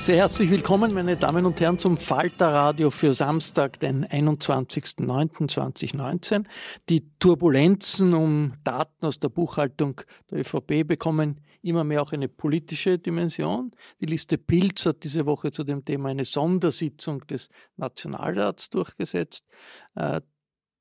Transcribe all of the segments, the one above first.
Sehr herzlich willkommen, meine Damen und Herren, zum Falter Radio für Samstag, den 21.09.2019. Die Turbulenzen um Daten aus der Buchhaltung der ÖVP bekommen immer mehr auch eine politische Dimension. Die Liste Pilz hat diese Woche zu dem Thema eine Sondersitzung des Nationalrats durchgesetzt. Äh,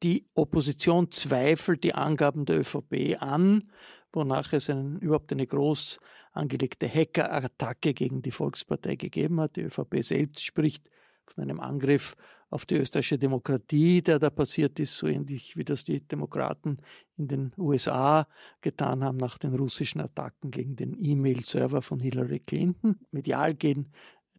die Opposition zweifelt die Angaben der ÖVP an, wonach es einen, überhaupt eine groß angelegte Hackerattacke gegen die Volkspartei gegeben hat. Die ÖVP selbst spricht von einem Angriff auf die österreichische Demokratie, der da passiert ist, so ähnlich wie das die Demokraten in den USA getan haben nach den russischen Attacken gegen den E-Mail-Server von Hillary Clinton. Medial gehen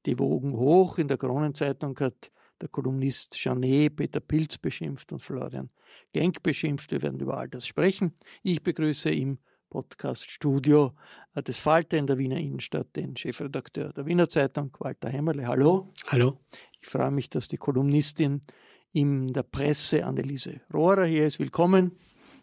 die Wogen hoch. In der Kronenzeitung hat der Kolumnist Janet Peter Pilz beschimpft und Florian Genk beschimpft. Wir werden über all das sprechen. Ich begrüße im Podcast-Studio äh, des Falter in der Wiener Innenstadt, den Chefredakteur der Wiener Zeitung, Walter Hämmerle. Hallo. Hallo. Ich freue mich, dass die Kolumnistin in der Presse Anneliese Rohrer hier ist. Willkommen.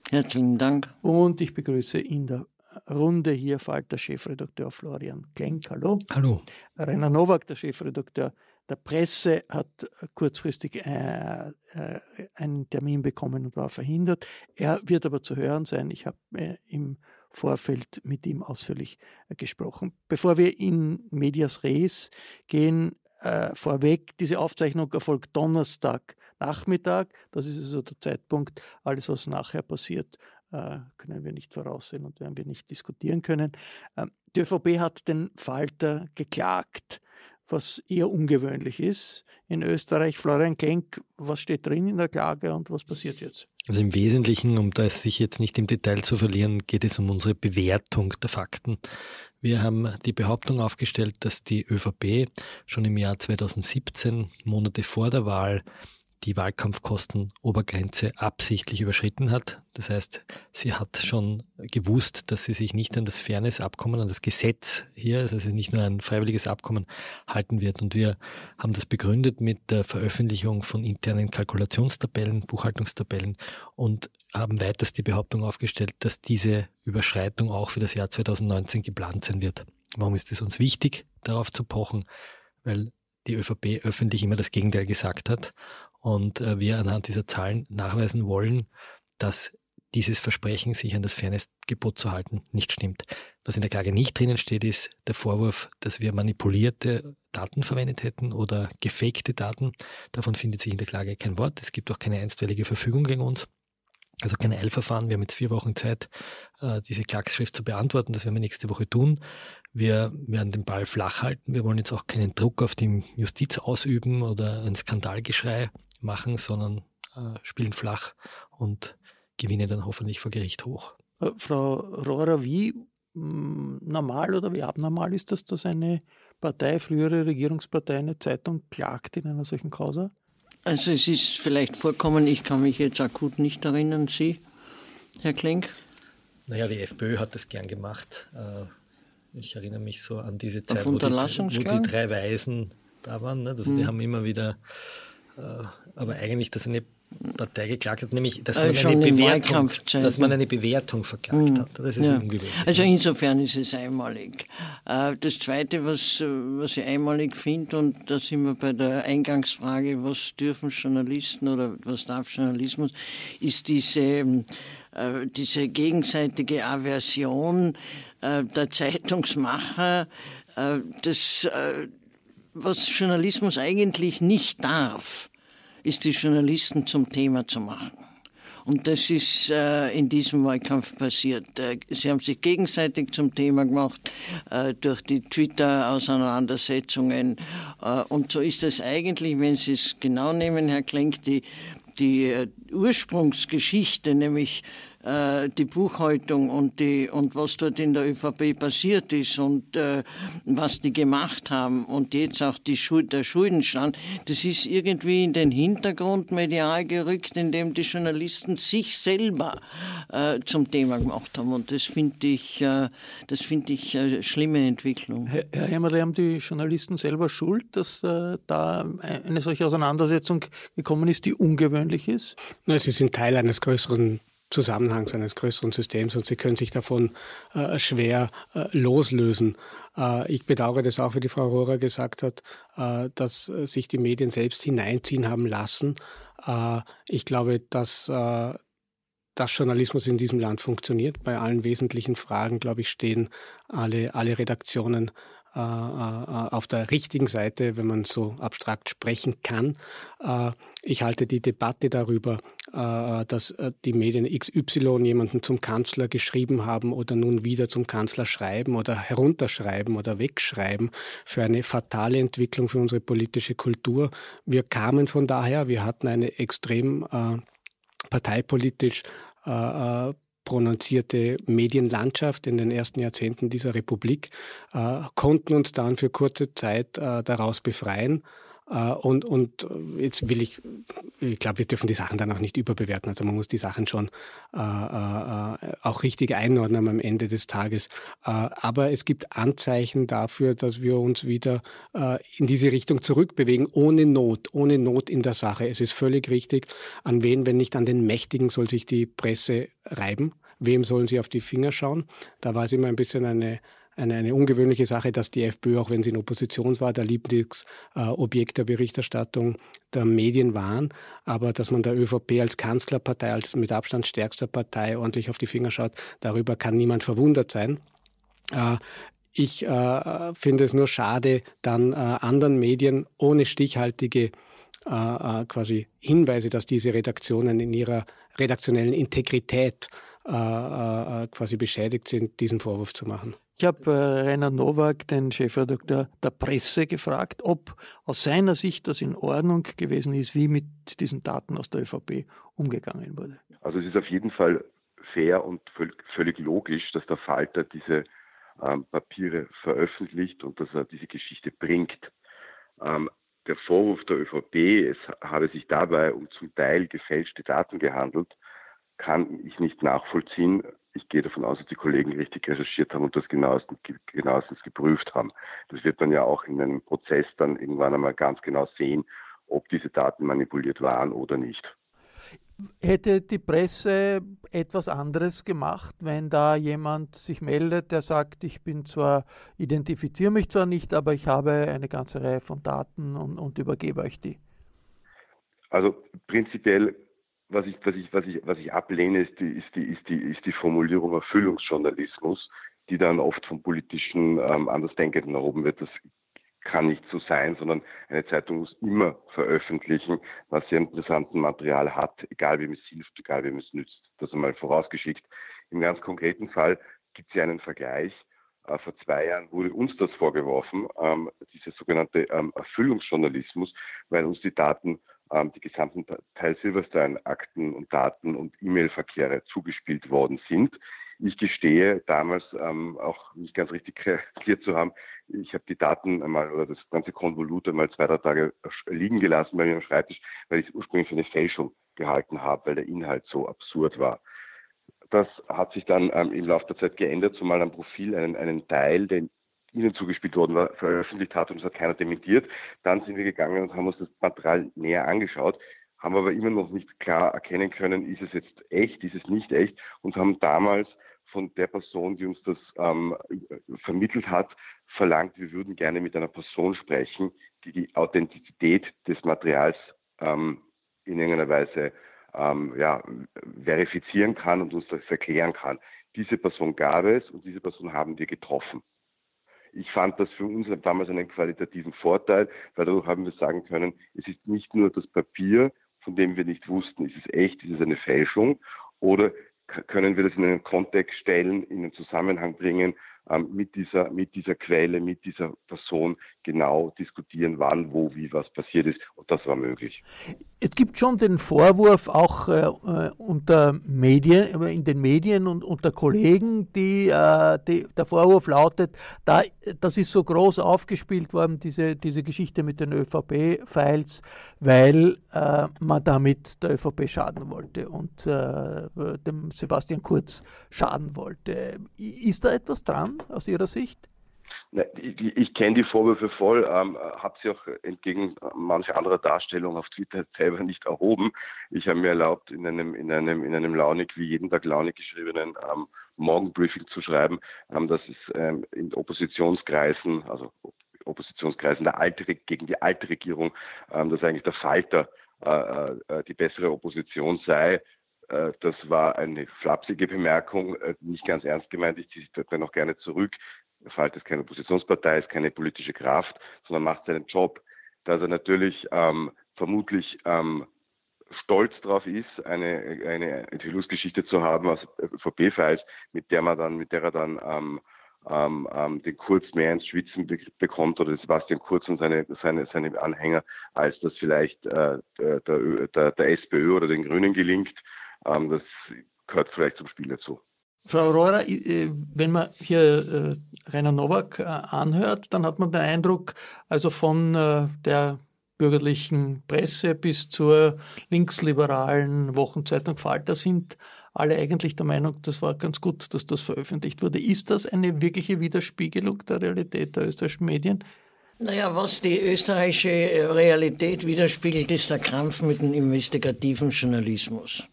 Herzlichen Dank. Und ich begrüße in der Runde hier Falter-Chefredakteur Florian Klenk. Hallo. Hallo. Rainer Nowak, der Chefredakteur der Presse, hat kurzfristig äh, äh, einen Termin bekommen und war verhindert. Er wird aber zu hören sein. Ich habe äh, im Vorfeld mit ihm ausführlich äh, gesprochen. Bevor wir in Medias Res gehen, äh, vorweg, diese Aufzeichnung erfolgt Donnerstag Nachmittag. Das ist also der Zeitpunkt. Alles, was nachher passiert, äh, können wir nicht voraussehen und werden wir nicht diskutieren können. Ähm, die ÖVP hat den Falter geklagt was eher ungewöhnlich ist. In Österreich, Florian Klenk, was steht drin in der Klage und was passiert jetzt? Also im Wesentlichen, um das sich jetzt nicht im Detail zu verlieren, geht es um unsere Bewertung der Fakten. Wir haben die Behauptung aufgestellt, dass die ÖVP schon im Jahr 2017, Monate vor der Wahl, die Wahlkampfkostenobergrenze absichtlich überschritten hat. Das heißt, sie hat schon gewusst, dass sie sich nicht an das Fairness-Abkommen, an das Gesetz hier, also nicht nur ein freiwilliges Abkommen, halten wird. Und wir haben das begründet mit der Veröffentlichung von internen Kalkulationstabellen, Buchhaltungstabellen und haben weiters die Behauptung aufgestellt, dass diese Überschreitung auch für das Jahr 2019 geplant sein wird. Warum ist es uns wichtig, darauf zu pochen? Weil die ÖVP öffentlich immer das Gegenteil gesagt hat und äh, wir anhand dieser Zahlen nachweisen wollen, dass dieses Versprechen, sich an das Fairnessgebot zu halten, nicht stimmt. Was in der Klage nicht drinnen steht, ist der Vorwurf, dass wir manipulierte Daten verwendet hätten oder gefakte Daten. Davon findet sich in der Klage kein Wort. Es gibt auch keine einstweilige Verfügung gegen uns. Also kein Eilverfahren. Wir haben jetzt vier Wochen Zeit, äh, diese Klagsschrift zu beantworten. Das werden wir nächste Woche tun. Wir werden den Ball flach halten. Wir wollen jetzt auch keinen Druck auf die Justiz ausüben oder ein Skandalgeschrei machen, sondern äh, spielen flach und gewinnen dann hoffentlich vor Gericht hoch. Äh, Frau Rohrer, wie mm, normal oder wie abnormal ist das, dass eine Partei, frühere Regierungspartei, eine Zeitung klagt in einer solchen Causa? Also es ist vielleicht vorkommen, ich kann mich jetzt akut nicht erinnern, Sie, Herr Klenk? Naja, die FPÖ hat das gern gemacht. Äh, ich erinnere mich so an diese Zeit, wo die, wo die, drei Weisen da waren. Also die hm. haben immer wieder äh, aber eigentlich, dass eine Partei geklagt hat, nämlich, dass, äh, man, eine Bewertung, dass man eine Bewertung verklagt mhm. hat. Das ist ja. ungewöhnlich. Also insofern ist es einmalig. Äh, das Zweite, was, was ich einmalig finde, und da sind wir bei der Eingangsfrage, was dürfen Journalisten oder was darf Journalismus, ist diese, diese gegenseitige Aversion der Zeitungsmacher, das was Journalismus eigentlich nicht darf, ist die Journalisten zum Thema zu machen. Und das ist äh, in diesem Wahlkampf passiert. Äh, sie haben sich gegenseitig zum Thema gemacht äh, durch die Twitter-Auseinandersetzungen. Äh, und so ist es eigentlich, wenn Sie es genau nehmen, Herr Klenk, die, die äh, Ursprungsgeschichte, nämlich äh, die Buchhaltung und, die, und was dort in der ÖVP passiert ist und äh, was die gemacht haben und jetzt auch die Schuld, der Schuldenstand, das ist irgendwie in den Hintergrund medial gerückt, indem die Journalisten sich selber äh, zum Thema gemacht haben. Und das finde ich, äh, das finde ich eine schlimme Entwicklung. Herr, Herr haben die Journalisten selber Schuld, dass äh, da eine solche Auseinandersetzung gekommen ist, die ungewöhnlich ist? Na, sie sind Teil eines größeren Zusammenhangs eines größeren Systems und sie können sich davon äh, schwer äh, loslösen. Äh, ich bedauere das auch, wie die Frau Rohrer gesagt hat, äh, dass äh, sich die Medien selbst hineinziehen haben lassen. Äh, ich glaube, dass dass Journalismus in diesem Land funktioniert. Bei allen wesentlichen Fragen, glaube ich, stehen alle, alle Redaktionen äh, äh, auf der richtigen Seite, wenn man so abstrakt sprechen kann. Äh, ich halte die Debatte darüber, dass die Medien XY jemanden zum Kanzler geschrieben haben oder nun wieder zum Kanzler schreiben oder herunterschreiben oder wegschreiben, für eine fatale Entwicklung für unsere politische Kultur. Wir kamen von daher, wir hatten eine extrem parteipolitisch prononzierte Medienlandschaft in den ersten Jahrzehnten dieser Republik, äh, konnten uns dann für kurze Zeit äh, daraus befreien. Äh, und, und jetzt will ich, ich glaube, wir dürfen die Sachen dann auch nicht überbewerten. Also man muss die Sachen schon äh, äh, auch richtig einordnen am Ende des Tages. Äh, aber es gibt Anzeichen dafür, dass wir uns wieder äh, in diese Richtung zurückbewegen, ohne Not, ohne Not in der Sache. Es ist völlig richtig, an wen, wenn nicht an den Mächtigen, soll sich die Presse reiben. Wem sollen sie auf die Finger schauen? Da war es immer ein bisschen eine, eine, eine ungewöhnliche Sache, dass die FPÖ, auch wenn sie in Opposition war, der Lieblingsobjekt der Berichterstattung der Medien waren, aber dass man der ÖVP als Kanzlerpartei, als mit Abstand stärkster Partei ordentlich auf die Finger schaut, darüber kann niemand verwundert sein. Äh, ich äh, finde es nur schade, dann äh, anderen Medien ohne stichhaltige äh, äh, quasi Hinweise, dass diese Redaktionen in ihrer redaktionellen Integrität äh, quasi beschädigt sind, diesen Vorwurf zu machen. Ich habe äh, Rainer Nowak, den Chefredakteur der Presse, gefragt, ob aus seiner Sicht das in Ordnung gewesen ist, wie mit diesen Daten aus der ÖVP umgegangen wurde. Also es ist auf jeden Fall fair und völlig logisch, dass der Falter diese ähm, Papiere veröffentlicht und dass er diese Geschichte bringt. Ähm, der Vorwurf der ÖVP, es habe sich dabei um zum Teil gefälschte Daten gehandelt, kann ich nicht nachvollziehen ich gehe davon aus, dass die Kollegen richtig recherchiert haben und das genauestens, genauestens geprüft haben. Das wird man ja auch in einem Prozess dann irgendwann einmal ganz genau sehen, ob diese Daten manipuliert waren oder nicht. Hätte die Presse etwas anderes gemacht, wenn da jemand sich meldet, der sagt, ich bin zwar, identifiziere mich zwar nicht, aber ich habe eine ganze Reihe von Daten und, und übergebe euch die? Also prinzipiell was ich, was ich, was ich, was ich ablehne, ist die, ist die, ist die, ist die Formulierung Erfüllungsjournalismus, die dann oft von politischen ähm, Andersdenkenden erhoben wird. Das kann nicht so sein, sondern eine Zeitung muss immer veröffentlichen, was sie an interessanten Material hat, egal wem es hilft, egal wem es nützt. Das einmal vorausgeschickt. Im ganz konkreten Fall gibt es ja einen Vergleich. Äh, vor zwei Jahren wurde uns das vorgeworfen, ähm, dieser sogenannte ähm, Erfüllungsjournalismus, weil uns die Daten die gesamten Teil Silverstein-Akten und Daten und E-Mail-Verkehre zugespielt worden sind. Ich gestehe damals ähm, auch nicht ganz richtig reagiert zu haben. Ich habe die Daten einmal oder das ganze Konvolut einmal zwei, drei Tage liegen gelassen bei mir am Schreibtisch, weil ich es ursprünglich für eine Fälschung gehalten habe, weil der Inhalt so absurd war. Das hat sich dann ähm, im Laufe der Zeit geändert, zumal am Profil einen, einen Teil, den ihnen zugespielt worden war, veröffentlicht hat und es hat keiner dementiert. Dann sind wir gegangen und haben uns das Material näher angeschaut, haben aber immer noch nicht klar erkennen können, ist es jetzt echt, ist es nicht echt und haben damals von der Person, die uns das ähm, vermittelt hat, verlangt, wir würden gerne mit einer Person sprechen, die die Authentizität des Materials ähm, in irgendeiner Weise ähm, ja, verifizieren kann und uns das erklären kann. Diese Person gab es und diese Person haben wir getroffen. Ich fand das für uns damals einen qualitativen Vorteil, weil dadurch haben wir sagen können, es ist nicht nur das Papier, von dem wir nicht wussten, ist es echt, ist es eine Fälschung, oder können wir das in einen Kontext stellen, in einen Zusammenhang bringen ähm, mit, dieser, mit dieser Quelle, mit dieser Person genau diskutieren, wann, wo, wie was passiert ist. Und das war möglich. Es gibt schon den Vorwurf auch äh, äh unter Medien, in den Medien und unter Kollegen, die, äh, die, der Vorwurf lautet, da, das ist so groß aufgespielt worden, diese, diese Geschichte mit den ÖVP-Files, weil äh, man damit der ÖVP schaden wollte und äh, dem Sebastian Kurz schaden wollte. Ist da etwas dran? Aus Ihrer Sicht? Ich, ich kenne die Vorwürfe voll, ähm, habe sie auch entgegen mancher anderer Darstellung auf Twitter selber nicht erhoben. Ich habe mir erlaubt, in einem, in einem, in einem launig, wie jeden Tag launig geschriebenen ähm, Morgenbriefing zu schreiben, ähm, dass es ähm, in Oppositionskreisen, also Oppositionskreisen der alte, gegen die alte Regierung, ähm, dass eigentlich der Falter äh, äh, die bessere Opposition sei. Äh, das war eine flapsige Bemerkung, äh, nicht ganz ernst gemeint. Ich ziehe dort noch gerne zurück. Falk ist keine Oppositionspartei, ist keine politische Kraft, sondern macht seinen Job. Dass er natürlich ähm, vermutlich ähm, stolz darauf ist, eine, eine Entwicklungsgeschichte zu haben aus VP-Files, mit der man dann, mit der er dann ähm, ähm, ähm, den Kurz mehr ins Schwitzen be bekommt oder Sebastian Kurz und seine, seine, seine Anhänger, als das vielleicht äh, der, der, der SPÖ oder den Grünen gelingt. Ähm, das gehört vielleicht zum Spiel dazu. Frau Rohrer, äh, wenn man hier äh, Rainer Nowak äh, anhört, dann hat man den Eindruck, also von der bürgerlichen Presse bis zur linksliberalen Wochenzeitung Falter sind alle eigentlich der Meinung, das war ganz gut, dass das veröffentlicht wurde. Ist das eine wirkliche Widerspiegelung der Realität der österreichischen Medien? Naja, was die österreichische Realität widerspiegelt, ist der Krampf mit dem investigativen Journalismus.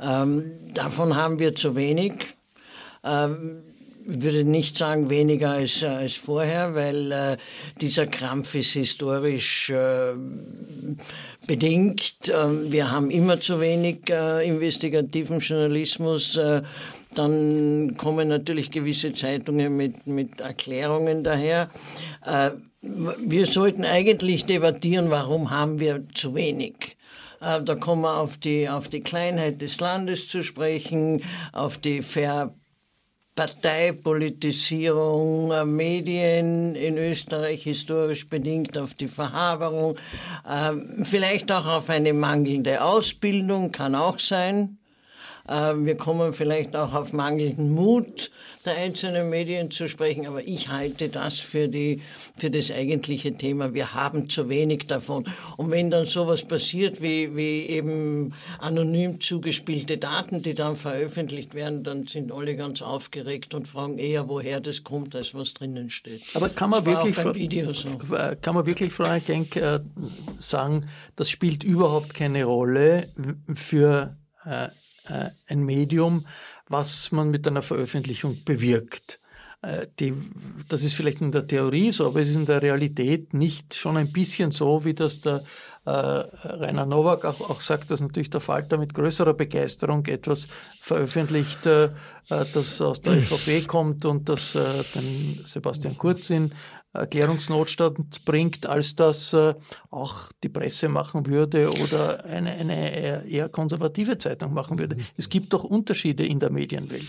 Ähm, davon haben wir zu wenig. Ähm, ich würde nicht sagen weniger als, als vorher, weil äh, dieser Krampf ist historisch äh, bedingt. Ähm, wir haben immer zu wenig äh, investigativen Journalismus. Äh, dann kommen natürlich gewisse Zeitungen mit, mit Erklärungen daher. Äh, wir sollten eigentlich debattieren, warum haben wir zu wenig. Äh, da kommen wir auf die, auf die Kleinheit des Landes zu sprechen, auf die Ver Parteipolitisierung, äh, Medien in Österreich historisch bedingt auf die Verhaberung, ähm, vielleicht auch auf eine mangelnde Ausbildung, kann auch sein. Ähm, wir kommen vielleicht auch auf mangelnden Mut der einzelnen Medien zu sprechen, aber ich halte das für, die, für das eigentliche Thema. Wir haben zu wenig davon. Und wenn dann sowas passiert, wie, wie eben anonym zugespielte Daten, die dann veröffentlicht werden, dann sind alle ganz aufgeregt und fragen eher, woher das kommt, als was drinnen steht. Aber kann man, wirklich, so. kann man wirklich, Frau Genk, äh, sagen, das spielt überhaupt keine Rolle für äh, ein Medium, was man mit einer Veröffentlichung bewirkt. Äh, die, das ist vielleicht in der Theorie so, aber es ist in der Realität nicht schon ein bisschen so, wie das der äh, Rainer Nowak auch, auch sagt, dass natürlich der Falter mit größerer Begeisterung etwas veröffentlicht, äh, äh das aus der ÖVP kommt und das äh, den Sebastian Kurz in Erklärungsnotstand bringt, als das äh, auch die Presse machen würde oder eine, eine eher konservative Zeitung machen würde. Es gibt doch Unterschiede in der Medienwelt.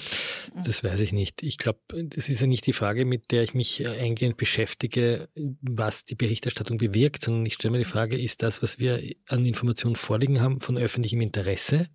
Das weiß ich nicht. Ich glaube, das ist ja nicht die Frage, mit der ich mich eingehend beschäftige, was die Berichterstattung bewirkt, sondern ich stelle mir die Frage, ist das, was wir an Informationen vorliegen haben, von öffentlichem Interesse?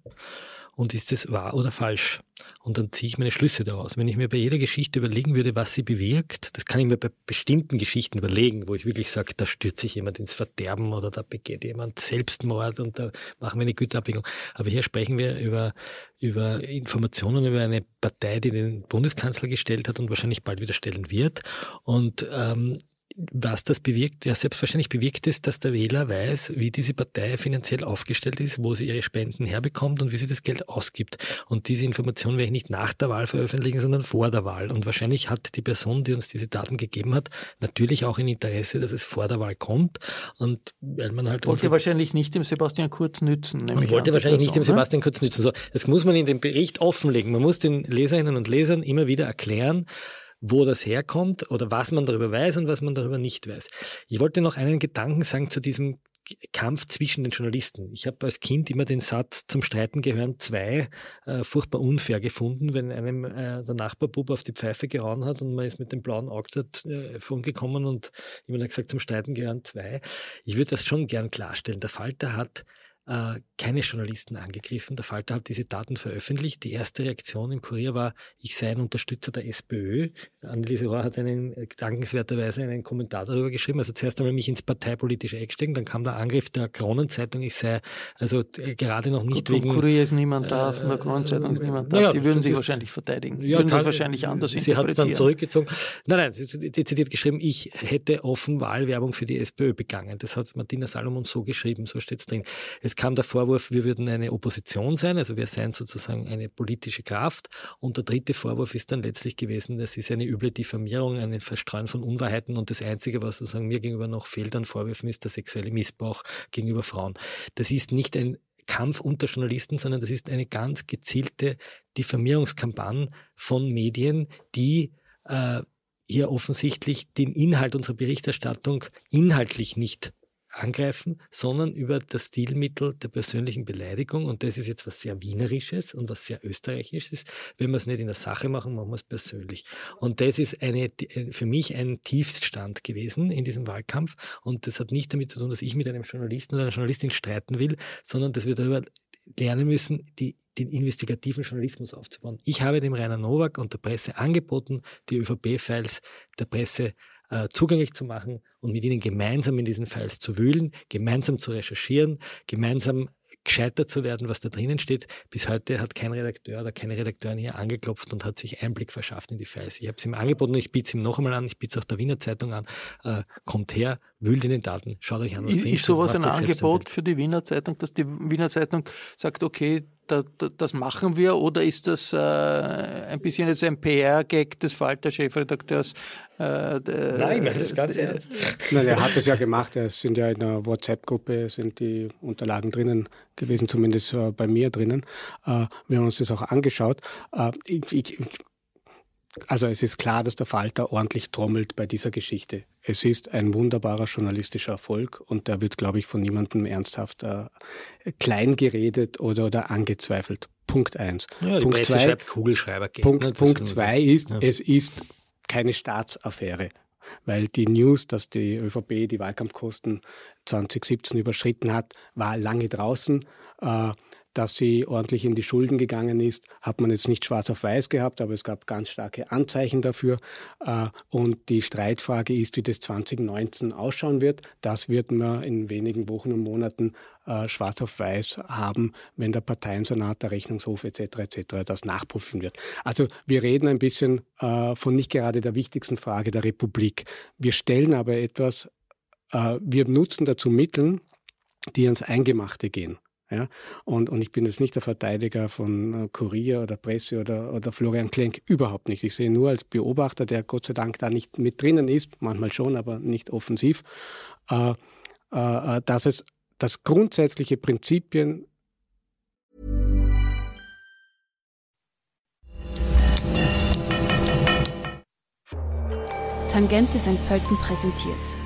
Und ist es wahr oder falsch? Und dann ziehe ich meine Schlüsse daraus. Wenn ich mir bei jeder Geschichte überlegen würde, was sie bewirkt, das kann ich mir bei bestimmten Geschichten überlegen, wo ich wirklich sage, da stürzt sich jemand ins Verderben oder da begeht jemand Selbstmord und da machen wir eine Güterabwägung. Aber hier sprechen wir über, über Informationen über eine Partei, die den Bundeskanzler gestellt hat und wahrscheinlich bald wieder stellen wird. Und ähm, was das bewirkt, ja selbstverständlich bewirkt es, dass der Wähler weiß, wie diese Partei finanziell aufgestellt ist, wo sie ihre Spenden herbekommt und wie sie das Geld ausgibt. Und diese Information werde ich nicht nach der Wahl veröffentlichen, sondern vor der Wahl. Und wahrscheinlich hat die Person, die uns diese Daten gegeben hat, natürlich auch ein Interesse, dass es vor der Wahl kommt. Und weil man halt wollte wahrscheinlich nicht dem Sebastian Kurz nützen. Man wollte wahrscheinlich nicht dem Sebastian Kurz nützen. So, das muss man in dem Bericht offenlegen. Man muss den Leserinnen und Lesern immer wieder erklären, wo das herkommt oder was man darüber weiß und was man darüber nicht weiß. Ich wollte noch einen Gedanken sagen zu diesem Kampf zwischen den Journalisten. Ich habe als Kind immer den Satz, zum Streiten gehören zwei, äh, furchtbar unfair gefunden, wenn einem äh, der Nachbarbub auf die Pfeife gehauen hat und man ist mit dem blauen Auge dort äh, gekommen und jemand hat gesagt, zum Streiten gehören zwei. Ich würde das schon gern klarstellen. Der Falter hat äh, keine Journalisten angegriffen. Der Falter hat diese Daten veröffentlicht. Die erste Reaktion im Kurier war, ich sei ein Unterstützer der SPÖ. Anneliese Rohr hat einen, äh, dankenswerterweise einen Kommentar darüber geschrieben. Also zuerst einmal mich ins parteipolitische Eck stecken, dann kam der Angriff der Kronenzeitung, ich sei also äh, gerade noch nicht Gut, wegen... Kurier ist niemand da, von der Kronenzeitung ist niemand da. Ja, die würden sich ist, wahrscheinlich verteidigen. Ja, würden kann, das wahrscheinlich anders Sie hat es dann zurückgezogen. Nein, nein, sie hat dezidiert geschrieben, ich hätte offen Wahlwerbung für die SPÖ begangen. Das hat Martina Salomon so geschrieben, so steht es drin. Es kam der Vorwurf, wir würden eine Opposition sein, also wir seien sozusagen eine politische Kraft. Und der dritte Vorwurf ist dann letztlich gewesen, das ist eine üble Diffamierung, ein Verstreuen von Unwahrheiten und das Einzige, was sozusagen mir gegenüber noch fehlt an Vorwürfen, ist der sexuelle Missbrauch gegenüber Frauen. Das ist nicht ein Kampf unter Journalisten, sondern das ist eine ganz gezielte Diffamierungskampagne von Medien, die äh, hier offensichtlich den Inhalt unserer Berichterstattung inhaltlich nicht angreifen, sondern über das Stilmittel der persönlichen Beleidigung. Und das ist jetzt was sehr Wienerisches und was sehr Österreichisches. Wenn wir es nicht in der Sache machen, machen wir es persönlich. Und das ist eine, für mich ein Tiefstand gewesen in diesem Wahlkampf. Und das hat nicht damit zu tun, dass ich mit einem Journalisten oder einer Journalistin streiten will, sondern dass wir darüber lernen müssen, die, den investigativen Journalismus aufzubauen. Ich habe dem Rainer Nowak und der Presse angeboten, die ÖVP-Files der Presse äh, zugänglich zu machen und mit ihnen gemeinsam in diesen Files zu wühlen, gemeinsam zu recherchieren, gemeinsam gescheiter zu werden, was da drinnen steht. Bis heute hat kein Redakteur oder keine Redakteurin hier angeklopft und hat sich Einblick verschafft in die Files. Ich habe es ihm angeboten und ich biete es ihm noch einmal an, ich biete es auch der Wiener Zeitung an. Äh, kommt her, wühlt in den Daten, schaut euch an, was drin Ist sowas ein Angebot für die Wiener Zeitung, dass die Wiener Zeitung sagt, okay, da, da, das machen wir oder ist das äh, ein bisschen jetzt ein PR-Gag des Falter-Chefredakteurs? Äh, Nein, ich meine das ganz ernst. Nein, er hat das ja gemacht. Es sind ja in der WhatsApp-Gruppe sind die Unterlagen drinnen gewesen, zumindest äh, bei mir drinnen. Äh, wir haben uns das auch angeschaut. Äh, ich, ich, also es ist klar, dass der Falter ordentlich trommelt bei dieser Geschichte. Es ist ein wunderbarer journalistischer Erfolg und der wird, glaube ich, von niemandem ernsthaft äh, klein geredet oder, oder angezweifelt. Punkt eins. Ja, Punkt zwei, schreibt Kugelschreiber. Punkt, ne? Punkt zwei ist, ja. es ist keine Staatsaffäre. Weil die News, dass die ÖVP die Wahlkampfkosten 2017 überschritten hat, war lange draußen. Äh, dass sie ordentlich in die Schulden gegangen ist, hat man jetzt nicht schwarz auf weiß gehabt, aber es gab ganz starke Anzeichen dafür. Äh, und die Streitfrage ist, wie das 2019 ausschauen wird. Das wird man in wenigen Wochen und Monaten äh, schwarz auf weiß haben, wenn der Parteiensenat, der Rechnungshof etc. etc. das nachprüfen wird. Also wir reden ein bisschen äh, von nicht gerade der wichtigsten Frage der Republik. Wir stellen aber etwas, wir nutzen dazu Mittel, die ans Eingemachte gehen. Ja? Und, und ich bin jetzt nicht der Verteidiger von äh, Kurier oder Presse oder, oder Florian Klenk, überhaupt nicht. Ich sehe nur als Beobachter, der Gott sei Dank da nicht mit drinnen ist, manchmal schon, aber nicht offensiv, äh, äh, äh dass es das grundsätzliche Prinzipien Tangente St. Pölten präsentiert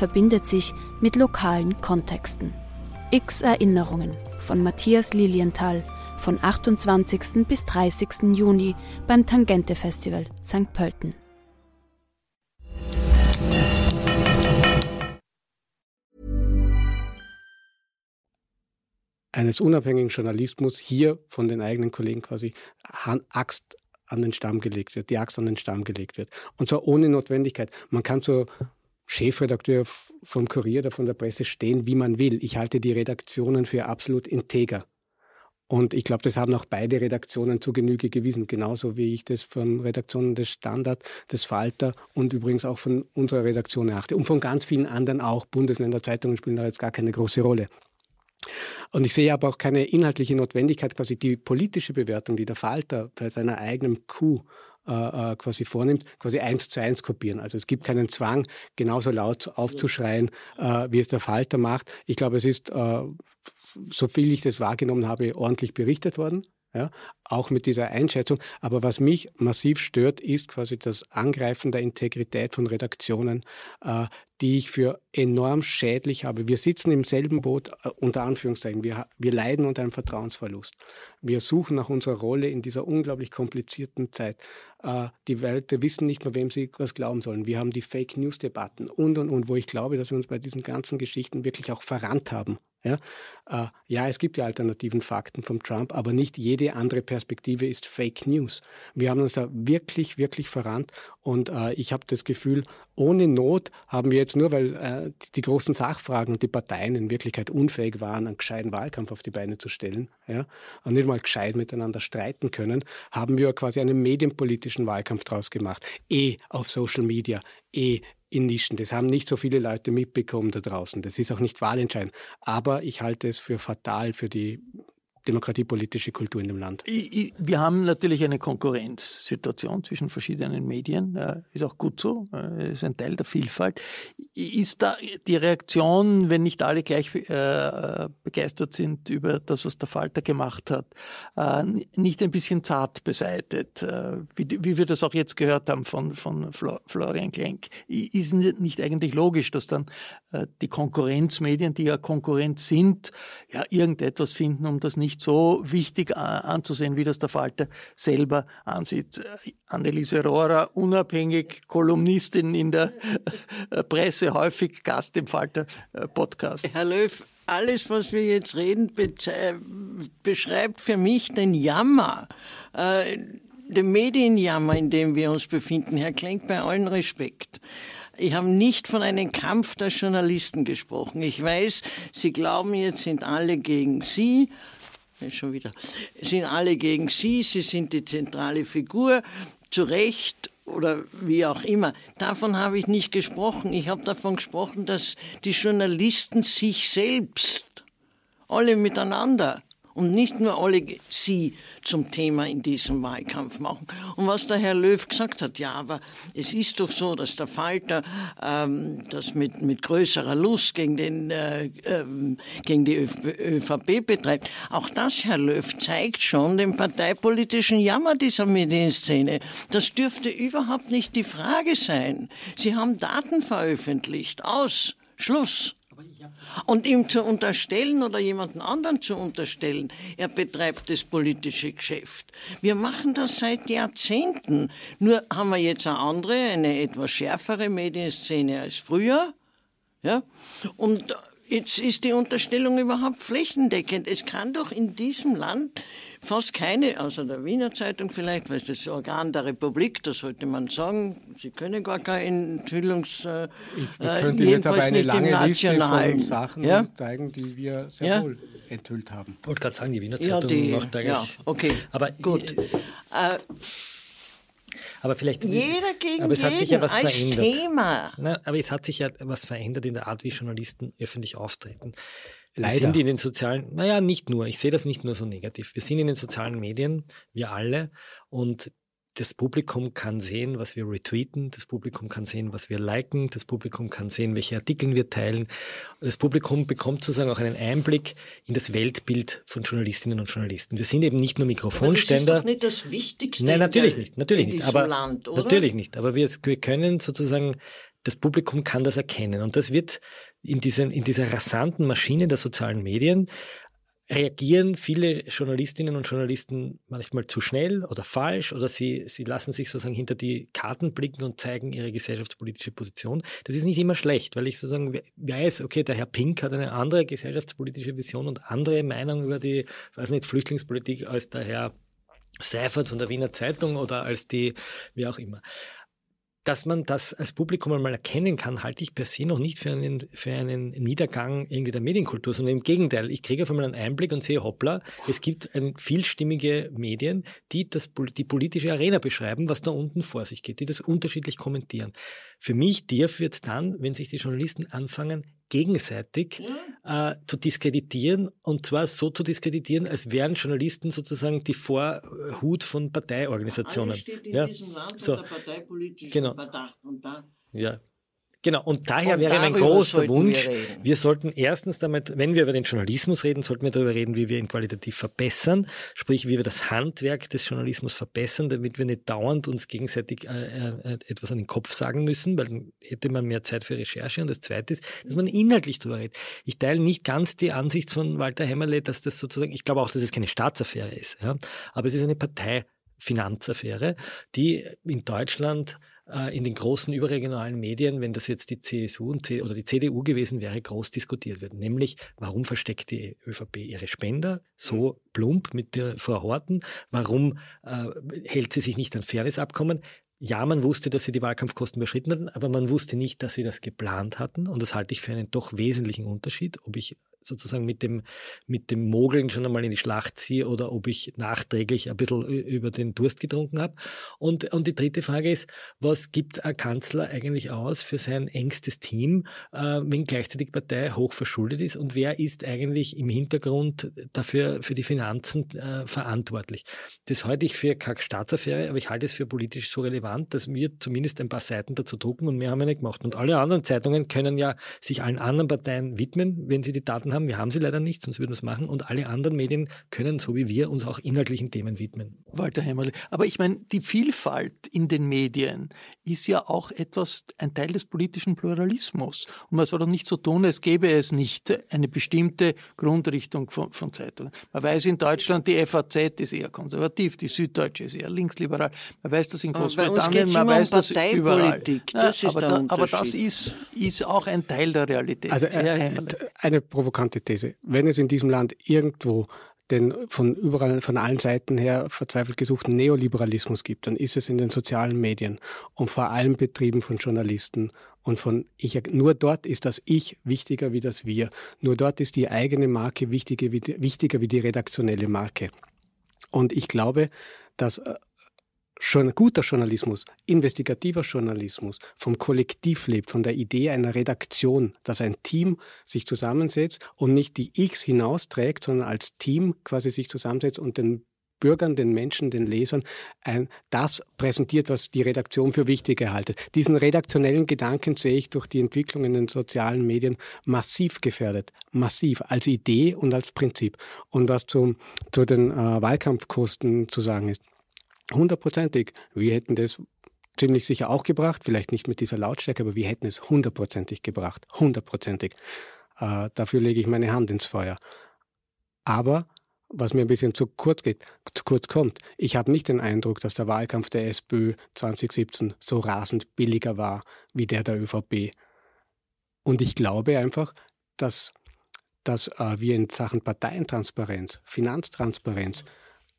verbindet sich mit lokalen Kontexten. X Erinnerungen von Matthias Lilienthal von 28. bis 30. Juni beim Tangente Festival St. Pölten. eines unabhängigen Journalismus hier von den eigenen Kollegen quasi Axt an den Stamm gelegt wird, die Axt an den Stamm gelegt wird. Und zwar ohne Notwendigkeit. Man kann so Chefredakteur vom Kurier oder von der Presse stehen, wie man will. Ich halte die Redaktionen für absolut integer. Und ich glaube, das haben auch beide Redaktionen zu Genüge gewiesen, genauso wie ich das von Redaktionen des Standard, des Falter und übrigens auch von unserer Redaktion erachte. Und von ganz vielen anderen auch. Bundesländer-Zeitungen spielen da jetzt gar keine große Rolle. Und ich sehe aber auch keine inhaltliche Notwendigkeit, quasi die politische Bewertung, die der Falter bei seiner eigenen Coup äh, äh, quasi vornimmt, quasi eins zu eins kopieren. Also es gibt keinen Zwang, genauso laut aufzuschreien, äh, wie es der Falter macht. Ich glaube, es ist, äh, so viel ich das wahrgenommen habe, ordentlich berichtet worden. Ja, auch mit dieser Einschätzung. Aber was mich massiv stört, ist quasi das Angreifen der Integrität von Redaktionen, äh, die ich für enorm schädlich habe. Wir sitzen im selben Boot, äh, unter Anführungszeichen. Wir, wir leiden unter einem Vertrauensverlust. Wir suchen nach unserer Rolle in dieser unglaublich komplizierten Zeit. Äh, die Leute wissen nicht mehr, wem sie was glauben sollen. Wir haben die Fake News Debatten und und und, wo ich glaube, dass wir uns bei diesen ganzen Geschichten wirklich auch verrannt haben. Ja, äh, ja, es gibt ja alternativen Fakten vom Trump, aber nicht jede andere Perspektive ist Fake News. Wir haben uns da wirklich, wirklich verrannt und äh, ich habe das Gefühl, ohne Not haben wir jetzt nur, weil äh, die großen Sachfragen und die Parteien in Wirklichkeit unfähig waren, einen gescheiten Wahlkampf auf die Beine zu stellen ja, und nicht mal gescheit miteinander streiten können, haben wir quasi einen medienpolitischen Wahlkampf draus gemacht. Eh auf Social Media, eh in Nischen. Das haben nicht so viele Leute mitbekommen da draußen. Das ist auch nicht wahlentscheidend. Aber ich halte es für fatal für die demokratiepolitische Kultur in dem Land? Wir haben natürlich eine Konkurrenzsituation zwischen verschiedenen Medien. Ist auch gut so, ist ein Teil der Vielfalt. Ist da die Reaktion, wenn nicht alle gleich äh, begeistert sind über das, was der Falter gemacht hat, äh, nicht ein bisschen zart beseitet, äh, wie, wir das auch jetzt gehört haben von, von Florian Klenk? Ist nicht eigentlich logisch, dass dann die Konkurrenzmedien, die ja Konkurrenz sind, ja irgendetwas finden, um das nicht nicht so wichtig anzusehen, wie das der Falter selber ansieht. Anneliese Rohrer, unabhängig Kolumnistin in der äh, Presse, häufig Gast im Falter-Podcast. Herr Löw, alles, was wir jetzt reden, beschreibt für mich den Jammer, äh, den Medienjammer, in dem wir uns befinden. Herr Klenk, bei allen Respekt. Ich habe nicht von einem Kampf der Journalisten gesprochen. Ich weiß, Sie glauben, jetzt sind alle gegen Sie schon wieder, sind alle gegen Sie, Sie sind die zentrale Figur, zu Recht oder wie auch immer. Davon habe ich nicht gesprochen. Ich habe davon gesprochen, dass die Journalisten sich selbst, alle miteinander, und nicht nur alle sie zum Thema in diesem Wahlkampf machen. Und was der Herr Löw gesagt hat, ja, aber es ist doch so, dass der Falter ähm, das mit, mit größerer Lust gegen, den, äh, ähm, gegen die ÖVP betreibt. Auch das, Herr Löw, zeigt schon den parteipolitischen Jammer dieser Medienszene. Das dürfte überhaupt nicht die Frage sein. Sie haben Daten veröffentlicht. Aus. Schluss. Und ihm zu unterstellen oder jemanden anderen zu unterstellen, er betreibt das politische Geschäft. Wir machen das seit Jahrzehnten. Nur haben wir jetzt eine andere, eine etwas schärfere Medienszene als früher. Ja? Und jetzt ist die Unterstellung überhaupt flächendeckend. Es kann doch in diesem Land fast keine, außer der Wiener Zeitung vielleicht, weil es das Organ der Republik, da sollte man sagen, sie können gar keine Enthüllungs... Äh, ich könnte jetzt aber eine lange Liste von Sachen ja? zeigen, die wir sehr ja? wohl enthüllt haben. Ich wollte gerade sagen, die Wiener Zeitung ja, die, macht eigentlich... Ja, okay, aber gut. Äh, aber vielleicht. Jeder gegen aber es jeden hat sich ja was als verändert. Thema. Na, aber es hat sich ja was verändert in der Art, wie Journalisten öffentlich auftreten. Leider. Wir sind in den sozialen, naja, nicht nur, ich sehe das nicht nur so negativ. Wir sind in den sozialen Medien, wir alle, und das Publikum kann sehen, was wir retweeten, das Publikum kann sehen, was wir liken, das Publikum kann sehen, welche Artikel wir teilen. Das Publikum bekommt sozusagen auch einen Einblick in das Weltbild von Journalistinnen und Journalisten. Wir sind eben nicht nur Mikrofonständer. Aber das ist doch nicht das Wichtigste. Nein, natürlich nicht, natürlich nicht. Aber Land, natürlich nicht. Aber wir, wir können sozusagen, das Publikum kann das erkennen und das wird in, diesen, in dieser rasanten Maschine der sozialen Medien reagieren viele Journalistinnen und Journalisten manchmal zu schnell oder falsch oder sie, sie lassen sich sozusagen hinter die Karten blicken und zeigen ihre gesellschaftspolitische Position. Das ist nicht immer schlecht, weil ich sozusagen weiß, okay, der Herr Pink hat eine andere gesellschaftspolitische Vision und andere Meinung über die, weiß nicht, Flüchtlingspolitik als der Herr Seifert von der Wiener Zeitung oder als die, wie auch immer. Dass man das als Publikum einmal erkennen kann, halte ich per se noch nicht für einen, für einen Niedergang irgendwie der Medienkultur, sondern im Gegenteil. Ich kriege auf einmal einen Einblick und sehe, hoppla, es gibt ein, vielstimmige Medien, die das, die politische Arena beschreiben, was da unten vor sich geht, die das unterschiedlich kommentieren. Für mich darf wird dann, wenn sich die Journalisten anfangen, gegenseitig äh, zu diskreditieren und zwar so zu diskreditieren, als wären Journalisten sozusagen die Vorhut von Parteiorganisationen. Alles steht in ja. diesem Land so. unter parteipolitischem genau. Verdacht und da ja, Genau, und daher und wäre mein großer Wunsch, wir, wir, sollten erstens damit, wenn wir über den Journalismus reden, sollten wir darüber reden, wie wir ihn qualitativ verbessern, sprich, wie wir das Handwerk des Journalismus verbessern, damit wir nicht dauernd uns gegenseitig äh, äh, etwas an den Kopf sagen müssen, weil dann hätte man mehr Zeit für Recherche. Und das Zweite ist, dass man inhaltlich darüber redet. Ich teile nicht ganz die Ansicht von Walter Hämmerle, dass das sozusagen, ich glaube auch, dass es keine Staatsaffäre ist, ja, aber es ist eine Parteifinanzaffäre, die in Deutschland äh, in den großen überregionalen Medien, wenn das jetzt die CSU und C oder die CDU gewesen wäre, groß diskutiert wird. Nämlich, warum versteckt die ÖVP ihre Spender so mhm. plump mit der Frau Horten? Warum äh, hält sie sich nicht an Fairnessabkommen? Ja, man wusste, dass sie die Wahlkampfkosten überschritten hatten, aber man wusste nicht, dass sie das geplant hatten. Und das halte ich für einen doch wesentlichen Unterschied, ob ich sozusagen mit dem, mit dem Mogeln schon einmal in die Schlacht ziehe oder ob ich nachträglich ein bisschen über den Durst getrunken habe. Und, und die dritte Frage ist, was gibt ein Kanzler eigentlich aus für sein engstes Team, äh, wenn gleichzeitig die Partei hoch verschuldet ist und wer ist eigentlich im Hintergrund dafür, für die Finanzen äh, verantwortlich? Das halte ich für keine Staatsaffäre, aber ich halte es für politisch so relevant, dass wir zumindest ein paar Seiten dazu drucken und mehr haben wir nicht gemacht. Und alle anderen Zeitungen können ja sich allen anderen Parteien widmen, wenn sie die Daten Daten haben. Wir haben sie leider nicht, sonst würden wir es machen. Und alle anderen Medien können, so wie wir, uns auch inhaltlichen Themen widmen. Walter Hämmerle. Aber ich meine, die Vielfalt in den Medien ist ja auch etwas, ein Teil des politischen Pluralismus. Und man soll doch nicht so tun, als gäbe es nicht eine bestimmte Grundrichtung von, von Zeitungen. Man weiß in Deutschland, die FAZ ist eher konservativ, die Süddeutsche ist eher linksliberal. Man weiß das in Großbritannien, man weiß das überall. Das ja, aber, da, aber, das ist, ist auch ein Teil der Realität. Also äh, eine Provokation provokante These. Wenn es in diesem Land irgendwo den von überall, von allen Seiten her verzweifelt gesuchten Neoliberalismus gibt, dann ist es in den sozialen Medien und vor allem betrieben von Journalisten und von ich, nur dort ist das Ich wichtiger wie das Wir. Nur dort ist die eigene Marke wichtiger wie die, wichtiger wie die redaktionelle Marke. Und ich glaube, dass äh, guter Journalismus, investigativer Journalismus vom Kollektiv lebt, von der Idee einer Redaktion, dass ein Team sich zusammensetzt und nicht die X hinausträgt, sondern als Team quasi sich zusammensetzt und den Bürgern, den Menschen, den Lesern ein, das präsentiert, was die Redaktion für wichtig erhaltet. Diesen redaktionellen Gedanken sehe ich durch die Entwicklung in den sozialen Medien massiv gefährdet. Massiv, als Idee und als Prinzip. Und was zum, zu den äh, Wahlkampfkosten zu sagen ist, hundertprozentig. Wir hätten das ziemlich sicher auch gebracht, vielleicht nicht mit dieser Lautstärke, aber wir hätten es hundertprozentig gebracht. Hundertprozentig. Äh, dafür lege ich meine Hand ins Feuer. Aber was mir ein bisschen zu kurz geht, zu kurz kommt. Ich habe nicht den Eindruck, dass der Wahlkampf der SPÖ 2017 so rasend billiger war wie der der ÖVP. Und ich glaube einfach, dass, dass äh, wir in Sachen Parteientransparenz, Finanztransparenz,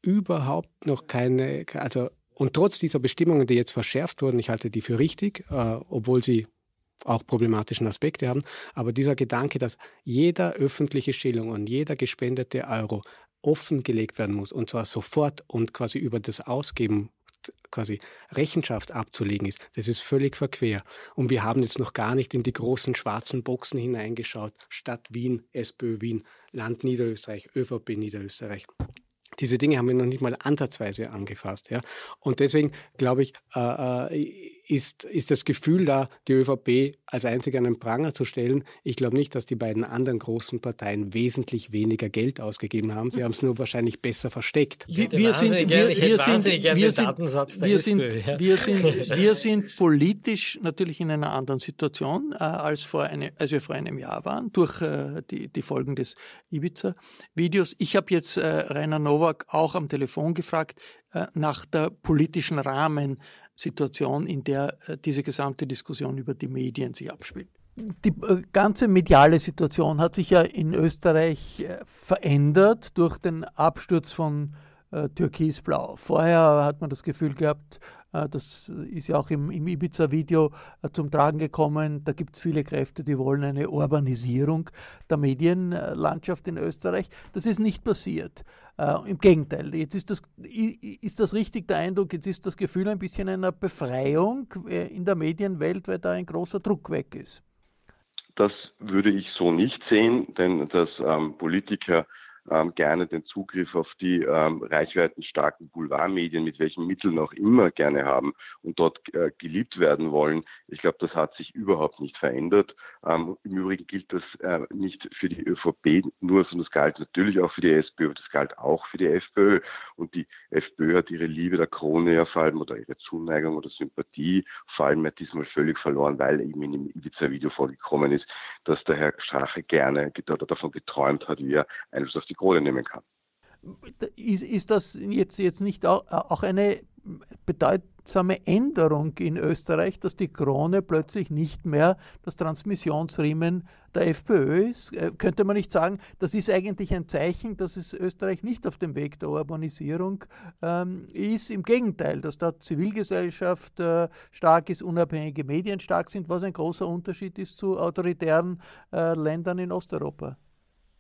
überhaupt noch keine, also und trotz dieser Bestimmungen, die jetzt verschärft wurden, ich halte die für richtig, äh, obwohl sie auch problematischen Aspekte haben, aber dieser Gedanke, dass jeder öffentliche Schilling und jeder gespendete Euro offengelegt werden muss und zwar sofort und quasi über das Ausgeben quasi Rechenschaft abzulegen ist, das ist völlig verquer. Und wir haben jetzt noch gar nicht in die großen schwarzen Boxen hineingeschaut. Stadt Wien, SPÖ Wien, Land Niederösterreich, ÖVP Niederösterreich diese Dinge haben wir noch nicht mal ansatzweise angefasst. Ja? Und deswegen glaube ich, äh, äh ist, ist das Gefühl da, die ÖVP als einzige an den Pranger zu stellen. Ich glaube nicht, dass die beiden anderen großen Parteien wesentlich weniger Geld ausgegeben haben. Sie haben es nur wahrscheinlich besser versteckt. Wir, wir sind, wir, wir sind, wir sind, wir sind, wir sind, wir sind politisch natürlich in einer anderen Situation, äh, als, vor eine, als wir vor einem Jahr waren, durch äh, die, die Folgen des Ibiza-Videos. Ich habe jetzt äh, Rainer Nowak auch am Telefon gefragt nach der politischen Rahmen Situation, in der äh, diese gesamte Diskussion über die Medien sich abspielt. Die äh, ganze mediale Situation hat sich ja in Österreich äh, verändert durch den Absturz von Türkisblau. Vorher hat man das Gefühl gehabt, Äh, das ist ja auch im, im Ibiza-Video äh, zum Tragen gekommen. Da gibt es viele Kräfte, die wollen eine Urbanisierung der Medienlandschaft in Österreich. Das ist nicht passiert. Äh, Im Gegenteil, jetzt ist das, ist das richtig der Eindruck, jetzt ist das Gefühl ein bisschen einer Befreiung äh, in der Medienwelt, weil da ein großer Druck weg ist. Das würde ich so nicht sehen, denn dass ähm, Politiker ähm, gerne den Zugriff auf die ähm, reichweitenstarken Boulevardmedien, mit welchen Mitteln auch immer, gerne haben und dort äh, geliebt werden wollen. Ich glaube, das hat sich überhaupt nicht verändert. Ähm, Im Übrigen gilt das äh, nicht für die ÖVP nur, sondern das galt natürlich auch für die SPÖ, aber das galt auch für die FPÖ. Und die FPÖ hat ihre Liebe der Krone ja vor allem oder ihre Zuneigung oder Sympathie vor allem ja diesmal völlig verloren, weil eben in dem Ibiza-Video vorgekommen ist, dass der Herr Strache gerne davon geträumt hat, wie er Einfluss auf die Krone nehmen kann. Ist, ist das jetzt, jetzt nicht auch, auch eine bedeutsame Änderung in Österreich, dass die Krone plötzlich nicht mehr das Transmissionsriemen der FPÖ ist? Äh, könnte man nicht sagen, das ist eigentlich ein Zeichen, dass es Österreich nicht auf dem Weg der Urbanisierung ähm, ist? Im Gegenteil, dass da Zivilgesellschaft äh, stark ist, unabhängige Medien stark sind, was ein großer Unterschied ist zu autoritären äh, Ländern in Osteuropa.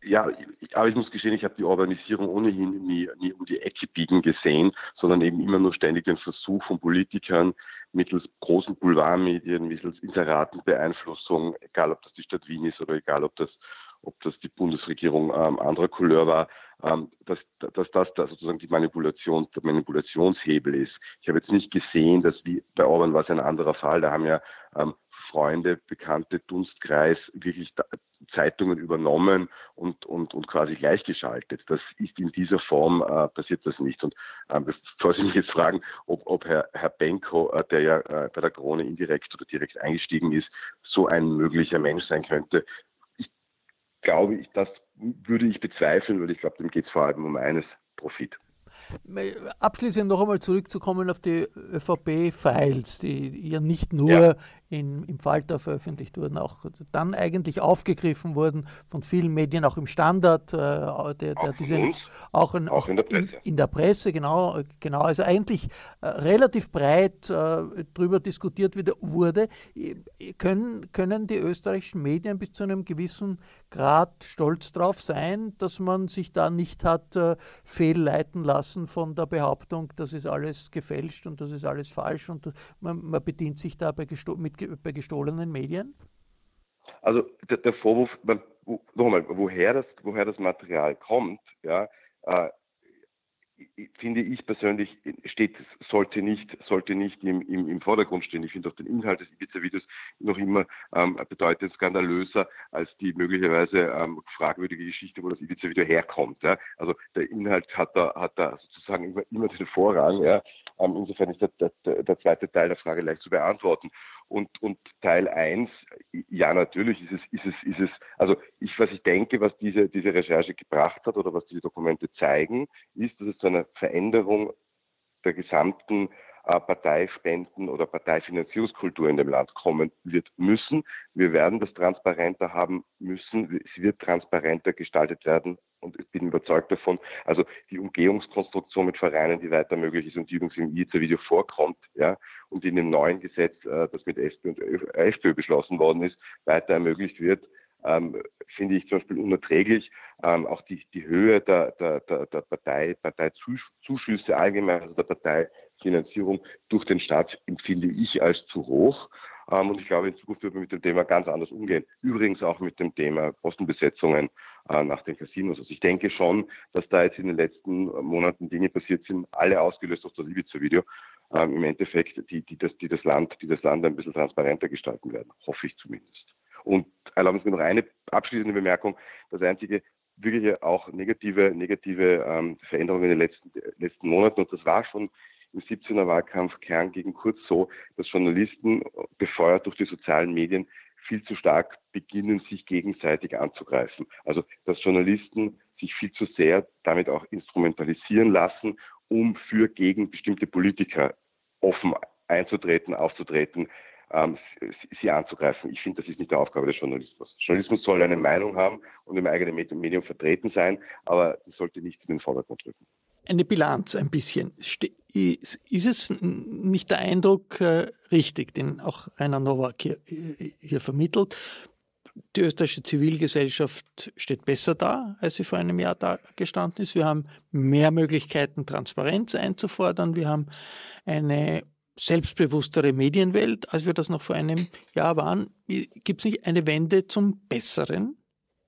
Ja, aber ich muss gestehen, ich habe die Urbanisierung ohnehin nie, nie um die Ecke biegen gesehen, sondern eben immer nur ständig den Versuch von Politikern mittels großen Boulevardmedien, mittels Inseratenbeeinflussung, egal ob das die Stadt Wien ist oder egal ob das ob das die Bundesregierung ähm, anderer Couleur war, ähm, dass, dass das da sozusagen die Manipulation, der Manipulationshebel ist. Ich habe jetzt nicht gesehen, dass wie bei Orban war es ein anderer Fall. Da haben ja ähm, Freunde, Bekannte, Dunstkreis wirklich Zeitungen übernommen und, und, und quasi gleichgeschaltet. Das ist in dieser Form äh, passiert das nicht. Und ähm, bevor Sie mich jetzt fragen, ob, ob Herr, Herr Benko, äh, der ja äh, bei der Krone indirekt oder direkt eingestiegen ist, so ein möglicher Mensch sein könnte, ich glaube, ich, das würde ich bezweifeln, weil ich glaube, dem geht es vor allem um eines, Profit. Abschließend noch einmal zurückzukommen auf die ÖVP-Files, die ja nicht nur ja in, im Falter veröffentlicht wurden, auch dann eigentlich aufgegriffen wurden von vielen Medien, auch im Standard, äh, der, der auch, diese, auch, in, auch in, der Presse. In, in, der Presse, genau, genau also eigentlich äh, relativ breit äh, darüber diskutiert wurde. Können, können die österreichischen Medien bis zu einem gewissen Grad stolz darauf sein, dass man sich da nicht hat äh, fehlleiten lassen von der Behauptung, das ist alles gefälscht und das ist alles falsch und man, man bedient sich dabei mit bei gestohlenen Medien? Also der, der Vorwurf, nochmal, woher das, woher das Material kommt, ja, äh, finde ich persönlich, steht, sollte nicht, sollte nicht im, im, im Vordergrund stehen. Ich finde auch den Inhalt des Ibiza-Videos noch immer ähm, bedeutend skandalöser als die möglicherweise ähm, fragwürdige Geschichte, wo das Ibiza-Video herkommt. Ja. Also der Inhalt hat da, hat da sozusagen immer, immer den Vorrang. Ja. Ähm, insofern ist der, der, der zweite Teil der Frage leicht zu beantworten. Und, und Teil 1, ja, natürlich ist es, ist es, ist es, also ich, was ich denke, was diese, diese Recherche gebracht hat oder was diese Dokumente zeigen, ist, dass es zu einer Veränderung der gesamten Parteispenden oder Parteifinanzierungskultur in dem Land kommen wird müssen. Wir werden das transparenter haben müssen. Es wird transparenter gestaltet werden und ich bin überzeugt davon. Also die Umgehungskonstruktion mit Vereinen, die weiter möglich ist und die übrigens im IZA-Video vorkommt, ja, und in dem neuen Gesetz, äh, das mit SP und FPÖ beschlossen worden ist, weiter ermöglicht wird, ähm, finde ich zum Beispiel unerträglich. Ähm, auch die, die Höhe der, der, der, der Partei, Parteizuschüsse allgemein, also der Parteifinanzierung durch den Staat empfinde ich als zu hoch. Ähm, und ich glaube, in Zukunft wird man mit dem Thema ganz anders umgehen. Übrigens auch mit dem Thema Postenbesetzungen äh, nach den Casinos. Also ich denke schon, dass da jetzt in den letzten Monaten Dinge passiert sind, alle ausgelöst durch das Ibiza-Video, ähm, im Endeffekt, die, die, das, die, das Land, die das Land ein bisschen transparenter gestalten werden. Hoffe ich zumindest. Und erlauben Sie mir noch eine abschließende Bemerkung. Das einzige wirklich auch negative, negative ähm, Veränderung in den letzten, letzten Monaten, und das war schon im 17er Wahlkampf Kern gegen Kurz so, dass Journalisten, befeuert durch die sozialen Medien, viel zu stark beginnen, sich gegenseitig anzugreifen. Also, dass Journalisten sich viel zu sehr damit auch instrumentalisieren lassen, um für gegen bestimmte Politiker offen einzutreten, aufzutreten, ähm, sie anzugreifen. Ich finde, das ist nicht die Aufgabe des Journalismus. Journalismus soll eine Meinung haben und im eigenen Medium vertreten sein, aber sollte nicht in den Vordergrund rücken. Eine Bilanz ein bisschen. Ist, es nicht der Eindruck äh, richtig, den auch Rainer Nowak hier, hier vermittelt? Die österreichische Zivilgesellschaft steht besser da, als sie vor einem Jahr da gestanden ist. Wir haben mehr Möglichkeiten, Transparenz einzufordern. Wir haben eine selbstbewusstere Medienwelt, als wir das noch vor einem Jahr waren. Gibt es nicht eine Wende zum Besseren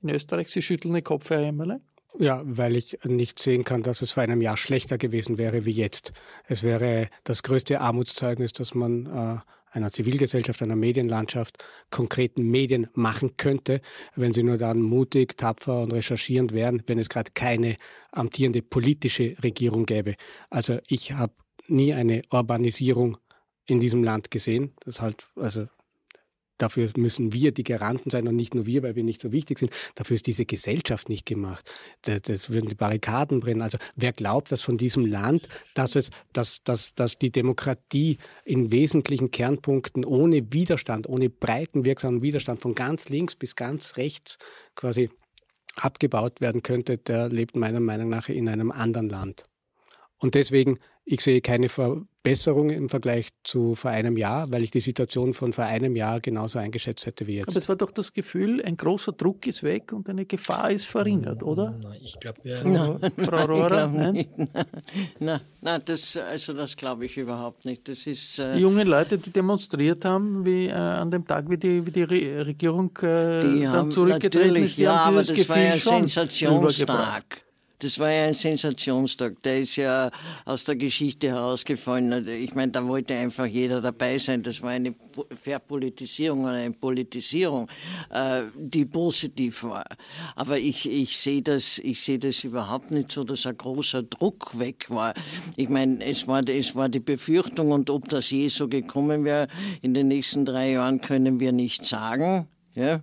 in Österreich? Sie schütteln den Kopf, Herr Emmerle. Ja, weil ich nicht sehen kann, dass es vor einem Jahr schlechter gewesen wäre wie jetzt. Es wäre das größte Armutszeugnis, das man äh, einer Zivilgesellschaft, einer Medienlandschaft, konkreten Medien machen könnte, wenn sie nur dann mutig, tapfer und recherchierend wären, wenn es gerade keine amtierende politische Regierung gäbe. Also ich habe nie eine Urbanisierung in diesem Land gesehen. Das halt, also Dafür müssen wir die Garanten sein und nicht nur wir, weil wir nicht so wichtig sind. Dafür ist diese Gesellschaft nicht gemacht. Das, das würden die Barrikaden brennen. Also wer glaubt, dass von diesem Land, dass es, dass, dass, dass die Demokratie in wesentlichen Kernpunkten ohne Widerstand, ohne breiten wirksamen Widerstand von ganz links bis ganz rechts quasi abgebaut werden könnte, der lebt meiner Meinung nach in einem anderen Land. Und deswegen, ich sehe keine Verbesserung im Vergleich zu vor einem Jahr, weil ich die Situation von vor einem Jahr genauso eingeschätzt hätte wie jetzt. Aber es war doch das Gefühl, ein großer Druck ist weg und eine Gefahr ist verringert, oder? Nein, ich glaube, ja. Frau, Frau Rohrer, nein? Nein, nein, das, also das glaube ich überhaupt nicht. Das ist, äh, die jungen Leute, die demonstriert haben, wie äh, an dem Tag, wie die, wie die Re Regierung äh, dann zurückgetreten ist, die ja, haben aber das Gefühl war ja Sensationstag. Das war ja ein Sensationstag. Der ist ja aus der Geschichte herausgefallen. Ich meine, da wollte einfach jeder dabei sein. Das war eine Verpolitisierung oder eine Politisierung, äh, die positiv war. Aber ich, ich sehe das, ich das überhaupt nicht so, dass ein großer Druck weg war. Ich meine, es war, es war die Befürchtung und ob das je so gekommen wäre in den nächsten drei Jahren können wir nicht sagen. Ja?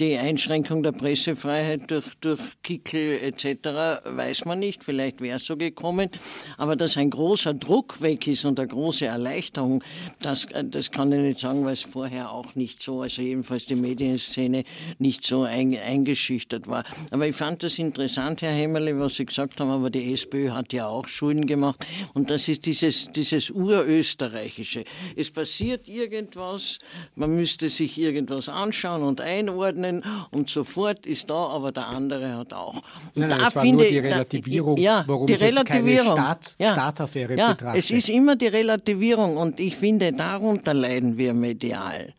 Die Einschränkung der Pressefreiheit durch, durch Kickel etc. weiß man nicht, vielleicht wäre es so gekommen. Aber dass ein großer Druck weg ist und eine große Erleichterung, das, das kann ich nicht sagen, weil es vorher auch nicht so, also jedenfalls die Medienszene nicht so ein, eingeschüchtert war. Aber ich fand das interessant, Herr Hemmerle, was Sie gesagt haben, aber die SPÖ hat ja auch Schulden gemacht. Und das ist dieses, dieses Urösterreichische. Es passiert irgendwas, man müsste sich irgendwas anschauen und einordnen und sofort ist da, aber der andere hat auch. Und nein, nein, da es war finde, nur die Relativierung, ja, warum die Relativierung. Staat, ja, Staatsaffäre ja, betrachte. Es ist immer die Relativierung und ich finde, darunter leiden wir medial.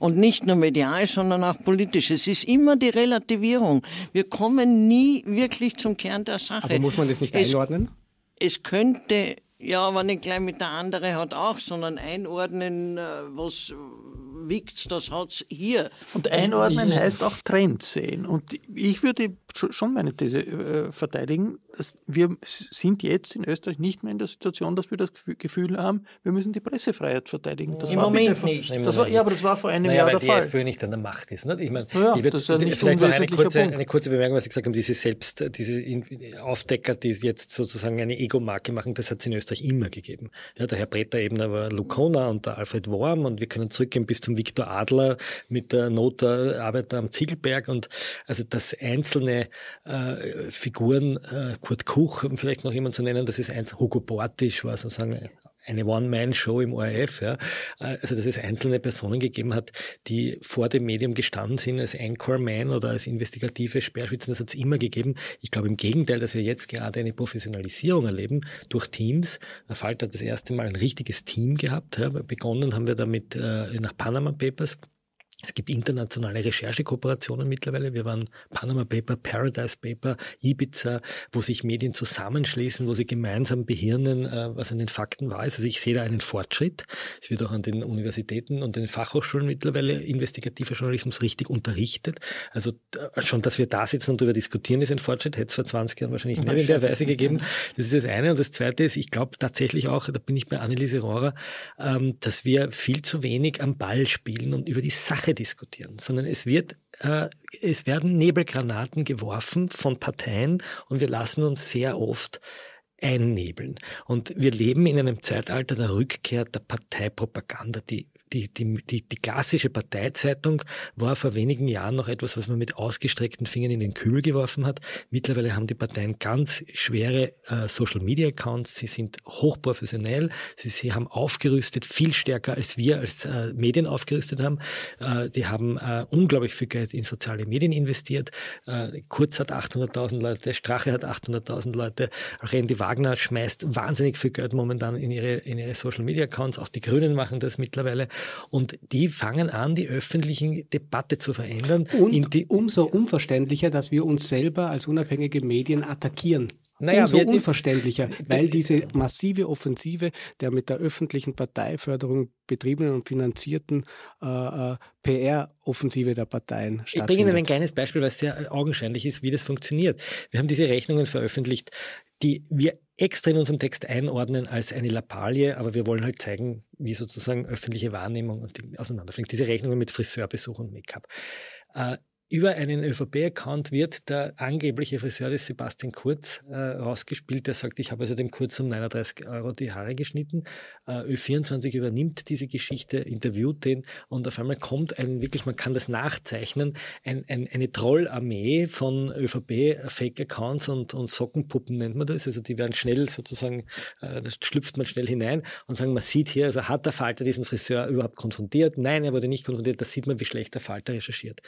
Und nicht nur medial, sondern auch politisch. Es ist immer die Relativierung. Wir kommen nie wirklich zum Kern der Sache. Aber muss man das nicht einordnen? Es, es könnte ja, aber nicht gleich mit der andere hat auch, sondern einordnen, äh, was wiegt das hat hier. Und einordnen heißt auch Trends sehen. Und ich würde schon meine These äh, verteidigen, wir sind jetzt in Österreich nicht mehr in der Situation, dass wir das Gefühl haben, wir müssen die Pressefreiheit verteidigen. Das Im Moment vor, nicht. Das war, ja, aber das war vor einem naja, Jahr weil der die Fall. Die FPÖ nicht an der Macht ist. Nicht? Ich meine, ja, ich würd, das ist ja vielleicht noch eine kurze, eine kurze Bemerkung, was Sie gesagt haben, diese selbst, diese Aufdecker, die jetzt sozusagen eine Ego-Marke machen, das hat es in Österreich immer gegeben. Ja, der Herr Bretter eben, da war Lukona und der Alfred Worm und wir können zurückgehen bis zum Viktor Adler mit der Notarbeiter am Ziegelberg. Und also das einzelne äh, Figuren, äh, Kurt Kuch, um vielleicht noch jemand zu nennen, das ist eins, Hugo Bortisch war sozusagen eine One-Man-Show im ORF, ja. Also, dass es einzelne Personen gegeben hat, die vor dem Medium gestanden sind als Anchorman oder als investigative Speerspitzen. Das hat es immer gegeben. Ich glaube im Gegenteil, dass wir jetzt gerade eine Professionalisierung erleben durch Teams. Der Falter hat das erste Mal ein richtiges Team gehabt. Ja. Begonnen haben wir damit äh, nach Panama Papers es gibt internationale Recherchekooperationen mittlerweile. Wir waren Panama Paper, Paradise Paper, Ibiza, wo sich Medien zusammenschließen, wo sie gemeinsam behirnen, äh, was an den Fakten war. Also ich sehe da einen Fortschritt. Es wird auch an den Universitäten und den Fachhochschulen mittlerweile investigativer Journalismus richtig unterrichtet. Also schon, dass wir da sitzen und darüber diskutieren, ist ein Fortschritt. Hätte es vor 20 Jahren wahrscheinlich nicht in der Weise gegeben. Das ist das eine. Und das zweite ist, ich glaube tatsächlich auch, da bin ich bei Anneliese Rohrer, ähm, dass wir viel zu wenig am Ball spielen und über die Sache diskutieren, sondern es wird äh, es werden Nebelgranaten geworfen von Parteien und wir lassen uns sehr oft einnebeln. Und wir leben in einem Zeitalter der Rückkehr der Parteipropaganda, die die, die, die, die klassische Parteizeitung war vor wenigen Jahren noch etwas, was man mit ausgestreckten Fingern in den Kübel geworfen hat. Mittlerweile haben die Parteien ganz schwere äh, Social-Media-Accounts. Sie sind hochprofessionell. Sie, sie haben aufgerüstet, viel stärker als wir als äh, Medien aufgerüstet haben. Äh, die haben äh, unglaublich viel Geld in soziale Medien investiert. Äh, Kurz hat 800.000 Leute, Strache hat 800.000 Leute, Randy Wagner schmeißt wahnsinnig viel Geld momentan in ihre, in ihre Social-Media-Accounts. Auch die Grünen machen das mittlerweile. Und die fangen an, die öffentliche Debatte zu verändern. Und umso unverständlicher, dass wir uns selber als unabhängige Medien attackieren. Naja, Umso unverständlicher, weil diese massive Offensive der mit der öffentlichen Parteiförderung betriebenen und finanzierten äh, äh PR-Offensive der Parteien stattfindet. Ich bringe Ihnen ein kleines Beispiel, was sehr augenscheinlich ist, wie das funktioniert. Wir haben diese Rechnungen veröffentlicht, die wir extra in unserem Text einordnen als eine Lappalie, aber wir wollen halt zeigen, wie sozusagen öffentliche Wahrnehmung und auseinanderfliegt. Diese Rechnungen mit Friseurbesuch und Make-up. Äh, über einen ÖVP-Account wird der angebliche Friseur des Sebastian Kurz äh, rausgespielt, der sagt, ich habe also dem Kurz um 39 Euro die Haare geschnitten. Äh, Ö24 übernimmt diese Geschichte, interviewt den und auf einmal kommt ein, wirklich, man kann das nachzeichnen, ein, ein, eine Trollarmee von ÖVP-Fake-Accounts und, und Sockenpuppen nennt man das. Also die werden schnell sozusagen, äh, da schlüpft man schnell hinein und sagen, man sieht hier, also hat der Falter diesen Friseur überhaupt konfrontiert? Nein, er wurde nicht konfrontiert. Da sieht man, wie schlecht der Falter recherchiert.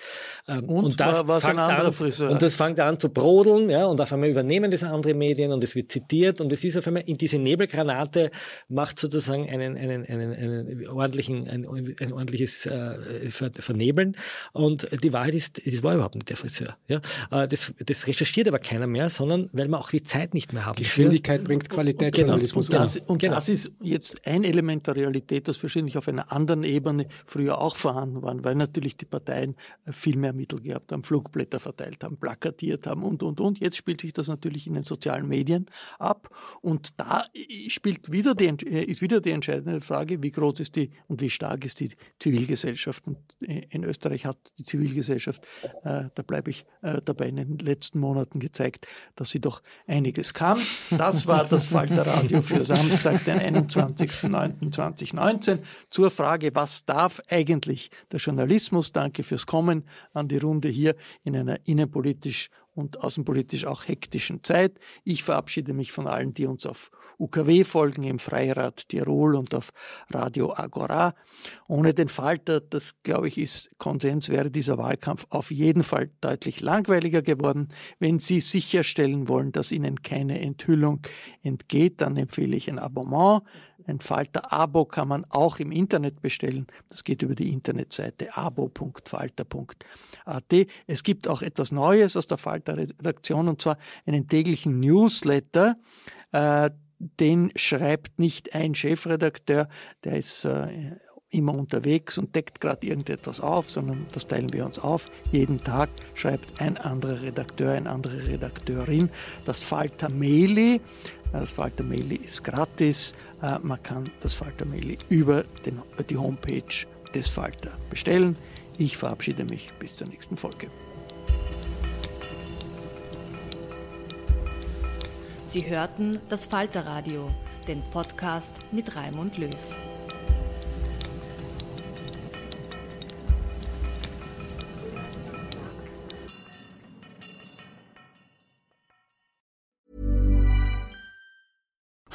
Ähm, und, und das war, fängt an, Friseur. Und das fängt an zu brodeln, ja, und auf einmal übernehmen das andere Medien und es wird zitiert und es ist auf einmal in diese Nebelgranate macht sozusagen einen, einen, einen, einen ordentlichen, ein, ein ordentliches äh, Vernebeln und die Wahrheit ist, es war überhaupt nicht der Friseur. Ja. Äh, das, das recherchiert aber keiner mehr, sondern weil man auch die Zeit nicht mehr hat. Geschwindigkeit für. bringt Qualitätsjournalismus. Genau. Und, das, und genau. das ist jetzt ein Element der Realität, das wahrscheinlich auf einer anderen Ebene früher auch vorhanden war, weil natürlich die Parteien viel mehr Mittel gehabt haben, Flugblätter verteilt haben, plakatiert haben und, und, und. Jetzt spielt sich das natürlich in den sozialen Medien ab und da spielt wieder die, äh, ist wieder die entscheidende Frage, wie groß ist die und wie stark ist die Zivilgesellschaft. Und äh, in Österreich hat die Zivilgesellschaft, äh, da bleibe ich äh, dabei, in den letzten Monaten gezeigt, dass sie doch einiges kann. Das war das Falterradio für Samstag, den 21.09.2019 zur Frage, was darf eigentlich der Journalismus? Danke fürs Kommen an die Runde hier in einer innenpolitisch und außenpolitisch auch hektischen Zeit. Ich verabschiede mich von allen, die uns auf UKW folgen, im Freirad Tirol und auf Radio Agora. Ohne den Falter, das glaube ich ist Konsens, wäre dieser Wahlkampf auf jeden Fall deutlich langweiliger geworden. Wenn Sie sicherstellen wollen, dass Ihnen keine Enthüllung entgeht, dann empfehle ich ein Abonnement. Ein Falter-Abo kann man auch im Internet bestellen. Das geht über die Internetseite abo.falter.at. Es gibt auch etwas Neues aus der Falter-Redaktion und zwar einen täglichen Newsletter. Äh, den schreibt nicht ein Chefredakteur, der ist äh, immer unterwegs und deckt gerade irgendetwas auf, sondern das teilen wir uns auf. Jeden Tag schreibt ein anderer Redakteur, eine andere Redakteurin das Falter Maili. Das Falter Maili ist gratis. Äh, man kann das Falter Maili über den, die Homepage des Falter bestellen. Ich verabschiede mich bis zur nächsten Folge. Sie hörten das Falterradio, den Podcast mit Raimund Löw.